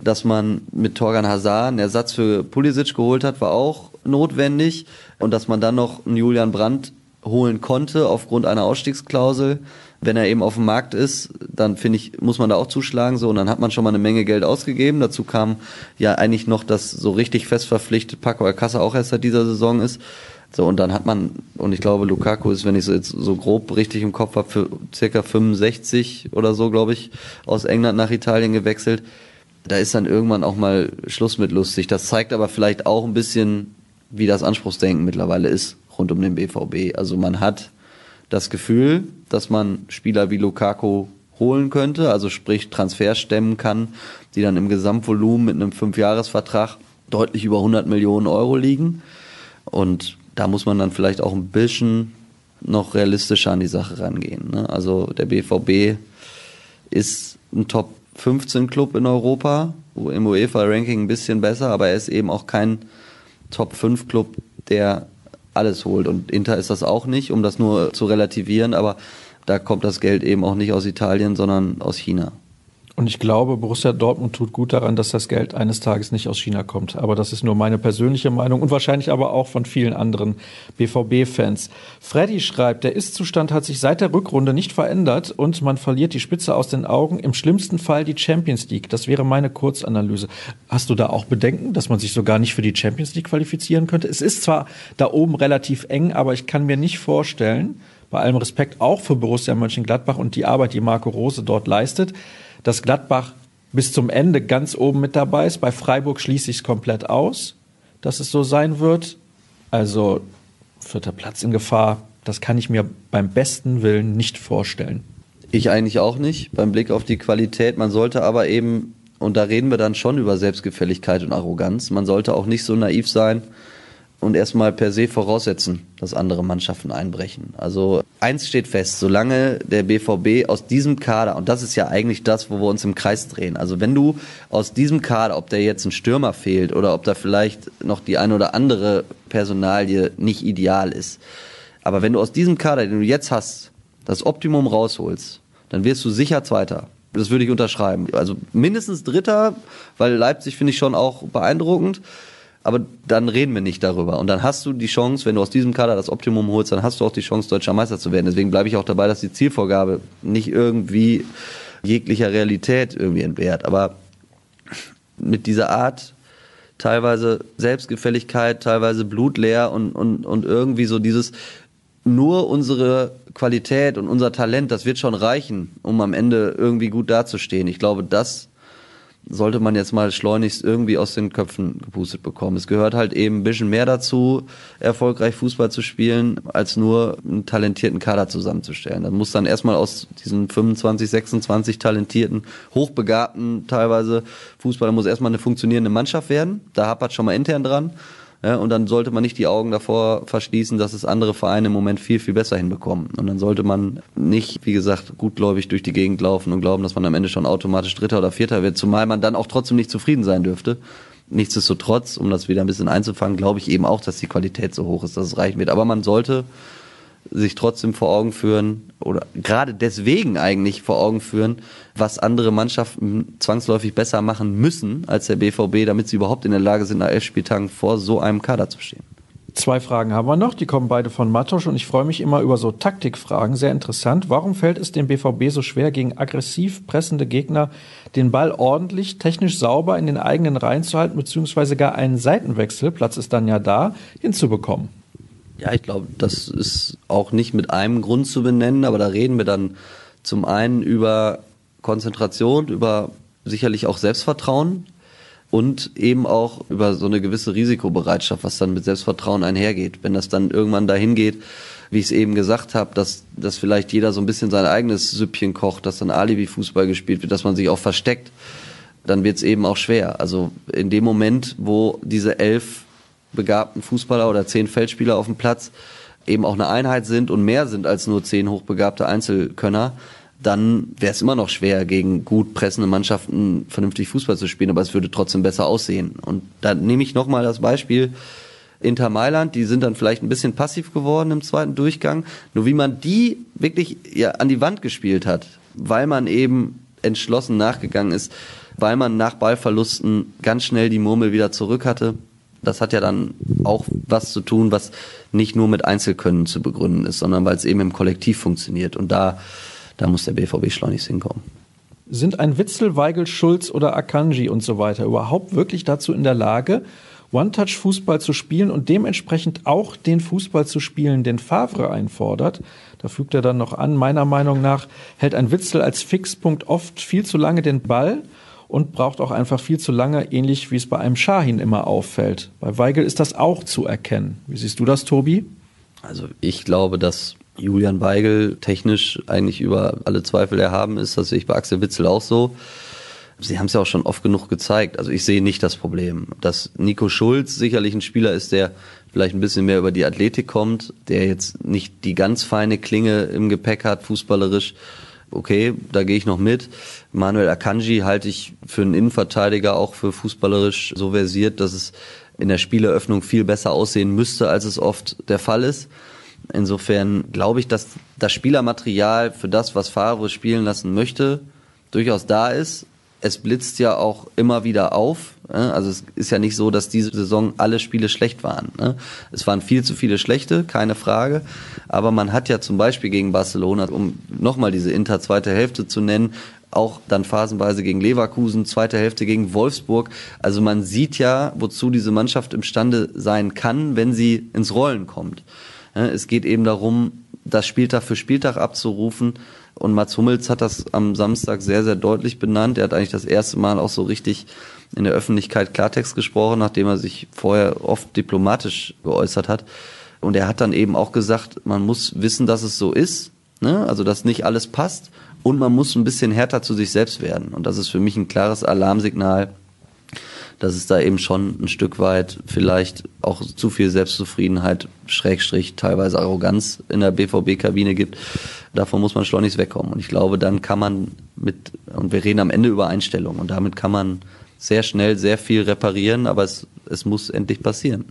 Dass man mit Torgan Hazard einen Ersatz für Pulisic geholt hat, war auch notwendig. Und dass man dann noch einen Julian Brandt holen konnte aufgrund einer Ausstiegsklausel, wenn er eben auf dem Markt ist, dann finde ich, muss man da auch zuschlagen. So, und dann hat man schon mal eine Menge Geld ausgegeben. Dazu kam ja eigentlich noch, dass so richtig fest verpflichtet Paco Alcázar auch erst seit dieser Saison ist. So, und dann hat man, und ich glaube, Lukaku ist, wenn ich so jetzt so grob richtig im Kopf habe, für circa 65 oder so, glaube ich, aus England nach Italien gewechselt. Da ist dann irgendwann auch mal Schluss mit lustig. Das zeigt aber vielleicht auch ein bisschen, wie das Anspruchsdenken mittlerweile ist rund um den BVB. Also man hat das Gefühl, dass man Spieler wie Lukaku holen könnte, also sprich Transfer stemmen kann, die dann im Gesamtvolumen mit einem Fünfjahresvertrag deutlich über 100 Millionen Euro liegen. Und da muss man dann vielleicht auch ein bisschen noch realistischer an die Sache rangehen. Ne? Also der BVB ist ein Top 15 Club in Europa, im UEFA-Ranking ein bisschen besser, aber er ist eben auch kein Top 5 Club, der alles holt. Und Inter ist das auch nicht, um das nur zu relativieren, aber da kommt das Geld eben auch nicht aus Italien, sondern aus China. Und ich glaube, Borussia Dortmund tut gut daran, dass das Geld eines Tages nicht aus China kommt. Aber das ist nur meine persönliche Meinung und wahrscheinlich aber auch von vielen anderen BVB-Fans. Freddy schreibt, der Ist-Zustand hat sich seit der Rückrunde nicht verändert und man verliert die Spitze aus den Augen. Im schlimmsten Fall die Champions League. Das wäre meine Kurzanalyse. Hast du da auch Bedenken, dass man sich sogar nicht für die Champions League qualifizieren könnte? Es ist zwar da oben relativ eng, aber ich kann mir nicht vorstellen, bei allem Respekt auch für Borussia Mönchengladbach und die Arbeit, die Marco Rose dort leistet, dass Gladbach bis zum Ende ganz oben mit dabei ist. Bei Freiburg schließe ich es komplett aus, dass es so sein wird. Also vierter Platz in Gefahr, das kann ich mir beim besten Willen nicht vorstellen. Ich eigentlich auch nicht, beim Blick auf die Qualität. Man sollte aber eben, und da reden wir dann schon über Selbstgefälligkeit und Arroganz, man sollte auch nicht so naiv sein, und erstmal per se voraussetzen, dass andere Mannschaften einbrechen. Also eins steht fest, solange der BVB aus diesem Kader, und das ist ja eigentlich das, wo wir uns im Kreis drehen, also wenn du aus diesem Kader, ob der jetzt ein Stürmer fehlt oder ob da vielleicht noch die eine oder andere Personalie nicht ideal ist, aber wenn du aus diesem Kader, den du jetzt hast, das Optimum rausholst, dann wirst du sicher Zweiter. Das würde ich unterschreiben. Also mindestens Dritter, weil Leipzig finde ich schon auch beeindruckend. Aber dann reden wir nicht darüber. Und dann hast du die Chance, wenn du aus diesem Kader das Optimum holst, dann hast du auch die Chance, deutscher Meister zu werden. Deswegen bleibe ich auch dabei, dass die Zielvorgabe nicht irgendwie jeglicher Realität irgendwie entbehrt. Aber mit dieser Art teilweise Selbstgefälligkeit, teilweise blutleer und, und, und irgendwie so dieses nur unsere Qualität und unser Talent, das wird schon reichen, um am Ende irgendwie gut dazustehen. Ich glaube, das sollte man jetzt mal schleunigst irgendwie aus den Köpfen gepustet bekommen. Es gehört halt eben ein bisschen mehr dazu, erfolgreich Fußball zu spielen, als nur einen talentierten Kader zusammenzustellen. Das muss dann erstmal aus diesen 25, 26 talentierten, hochbegabten teilweise Fußballer muss erstmal eine funktionierende Mannschaft werden. Da hapert schon mal intern dran. Ja, und dann sollte man nicht die Augen davor verschließen, dass es andere Vereine im Moment viel, viel besser hinbekommen. Und dann sollte man nicht, wie gesagt, gutgläubig durch die Gegend laufen und glauben, dass man am Ende schon automatisch Dritter oder Vierter wird, zumal man dann auch trotzdem nicht zufrieden sein dürfte. Nichtsdestotrotz, um das wieder ein bisschen einzufangen, glaube ich eben auch, dass die Qualität so hoch ist, dass es reichen wird. Aber man sollte sich trotzdem vor Augen führen oder gerade deswegen eigentlich vor Augen führen, was andere Mannschaften zwangsläufig besser machen müssen als der BVB, damit sie überhaupt in der Lage sind, nach elf Spieltagen vor so einem Kader zu stehen. Zwei Fragen haben wir noch, die kommen beide von Matosch und ich freue mich immer über so Taktikfragen, sehr interessant. Warum fällt es dem BVB so schwer, gegen aggressiv pressende Gegner den Ball ordentlich, technisch sauber in den eigenen Reihen zu halten, beziehungsweise gar einen Seitenwechsel, Platz ist dann ja da, hinzubekommen? Ja, ich glaube, das ist auch nicht mit einem Grund zu benennen, aber da reden wir dann zum einen über Konzentration, über sicherlich auch Selbstvertrauen und eben auch über so eine gewisse Risikobereitschaft, was dann mit Selbstvertrauen einhergeht. Wenn das dann irgendwann dahin geht, wie ich es eben gesagt habe, dass, dass vielleicht jeder so ein bisschen sein eigenes Süppchen kocht, dass dann Alibi-Fußball gespielt wird, dass man sich auch versteckt, dann wird es eben auch schwer. Also in dem Moment, wo diese elf begabten Fußballer oder zehn Feldspieler auf dem Platz eben auch eine Einheit sind und mehr sind als nur zehn hochbegabte Einzelkönner, dann wäre es immer noch schwer, gegen gut pressende Mannschaften vernünftig Fußball zu spielen, aber es würde trotzdem besser aussehen. Und da nehme ich nochmal das Beispiel Inter Mailand, die sind dann vielleicht ein bisschen passiv geworden im zweiten Durchgang. Nur wie man die wirklich ja, an die Wand gespielt hat, weil man eben entschlossen nachgegangen ist, weil man nach Ballverlusten ganz schnell die Murmel wieder zurück hatte, das hat ja dann auch was zu tun, was nicht nur mit Einzelkönnen zu begründen ist, sondern weil es eben im Kollektiv funktioniert. Und da, da muss der BVB schleunigst hinkommen. Sind ein Witzel, Weigel, Schulz oder Akanji und so weiter überhaupt wirklich dazu in der Lage, One-Touch-Fußball zu spielen und dementsprechend auch den Fußball zu spielen, den Favre einfordert? Da fügt er dann noch an, meiner Meinung nach hält ein Witzel als Fixpunkt oft viel zu lange den Ball und braucht auch einfach viel zu lange, ähnlich wie es bei einem Schahin immer auffällt. Bei Weigel ist das auch zu erkennen. Wie siehst du das, Tobi? Also ich glaube, dass Julian Weigel technisch eigentlich über alle Zweifel erhaben ist. Das sehe ich bei Axel Witzel auch so. Sie haben es ja auch schon oft genug gezeigt. Also ich sehe nicht das Problem. Dass Nico Schulz sicherlich ein Spieler ist, der vielleicht ein bisschen mehr über die Athletik kommt, der jetzt nicht die ganz feine Klinge im Gepäck hat, fußballerisch, okay, da gehe ich noch mit. Manuel Akanji halte ich für einen Innenverteidiger auch für fußballerisch so versiert, dass es in der Spieleröffnung viel besser aussehen müsste, als es oft der Fall ist. Insofern glaube ich, dass das Spielermaterial für das, was Favre spielen lassen möchte, durchaus da ist es blitzt ja auch immer wieder auf. Ne? Also es ist ja nicht so, dass diese Saison alle Spiele schlecht waren. Ne? Es waren viel zu viele schlechte, keine Frage. Aber man hat ja zum Beispiel gegen Barcelona, um nochmal diese Inter zweite Hälfte zu nennen, auch dann phasenweise gegen Leverkusen, zweite Hälfte gegen Wolfsburg. Also man sieht ja, wozu diese Mannschaft imstande sein kann, wenn sie ins Rollen kommt. Ne? Es geht eben darum, das Spieltag für Spieltag abzurufen und Mats Hummels hat das am Samstag sehr, sehr deutlich benannt. Er hat eigentlich das erste Mal auch so richtig in der Öffentlichkeit Klartext gesprochen, nachdem er sich vorher oft diplomatisch geäußert hat. Und er hat dann eben auch gesagt, man muss wissen, dass es so ist, ne? also dass nicht alles passt und man muss ein bisschen härter zu sich selbst werden. Und das ist für mich ein klares Alarmsignal, dass es da eben schon ein Stück weit vielleicht auch zu viel Selbstzufriedenheit, Schrägstrich, teilweise Arroganz in der BVB-Kabine gibt. Davon muss man schleunigst wegkommen. Und ich glaube, dann kann man mit, und wir reden am Ende über Einstellungen, und damit kann man sehr schnell sehr viel reparieren, aber es, es muss endlich passieren.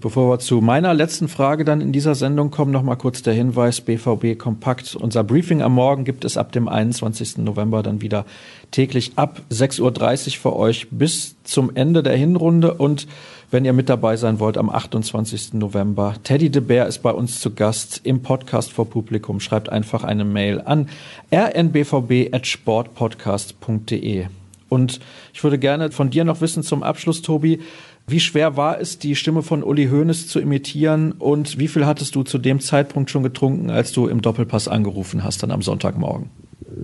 Bevor wir zu meiner letzten Frage dann in dieser Sendung kommen, noch mal kurz der Hinweis, BVB Kompakt. Unser Briefing am Morgen gibt es ab dem 21. November dann wieder täglich ab 6.30 Uhr für euch bis zum Ende der Hinrunde und wenn ihr mit dabei sein wollt am 28. November. Teddy de Beer ist bei uns zu Gast im Podcast vor Publikum. Schreibt einfach eine Mail an rnbvb.sportpodcast.de. Und ich würde gerne von dir noch wissen zum Abschluss, Tobi, wie schwer war es, die Stimme von Uli Hoeneß zu imitieren und wie viel hattest du zu dem Zeitpunkt schon getrunken, als du im Doppelpass angerufen hast, dann am Sonntagmorgen?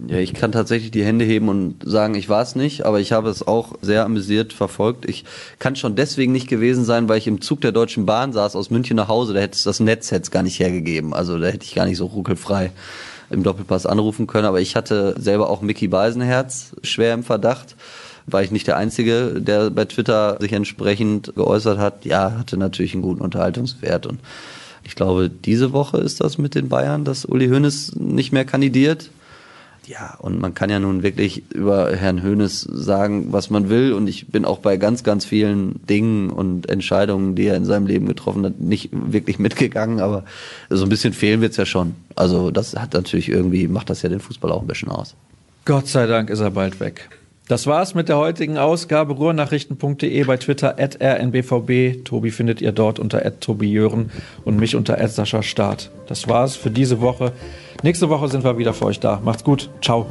Ja, ich kann tatsächlich die Hände heben und sagen, ich war es nicht, aber ich habe es auch sehr amüsiert verfolgt. Ich kann schon deswegen nicht gewesen sein, weil ich im Zug der Deutschen Bahn saß aus München nach Hause. Da hätte es das Netz hätte gar nicht hergegeben. Also da hätte ich gar nicht so ruckelfrei im Doppelpass anrufen können. Aber ich hatte selber auch Mickey Beisenherz schwer im Verdacht war ich nicht der Einzige, der bei Twitter sich entsprechend geäußert hat. Ja, hatte natürlich einen guten Unterhaltungswert und ich glaube, diese Woche ist das mit den Bayern, dass Uli Hoeneß nicht mehr kandidiert. Ja, und man kann ja nun wirklich über Herrn Hoeneß sagen, was man will. Und ich bin auch bei ganz, ganz vielen Dingen und Entscheidungen, die er in seinem Leben getroffen hat, nicht wirklich mitgegangen. Aber so ein bisschen fehlen wird's ja schon. Also das hat natürlich irgendwie, macht das ja den Fußball auch ein bisschen aus. Gott sei Dank ist er bald weg. Das war's mit der heutigen Ausgabe ruhrnachrichten.de bei Twitter at rnbvb. Tobi findet ihr dort unter tobijören und mich unter Sascha Start. Das war's für diese Woche. Nächste Woche sind wir wieder für euch da. Macht's gut. Ciao.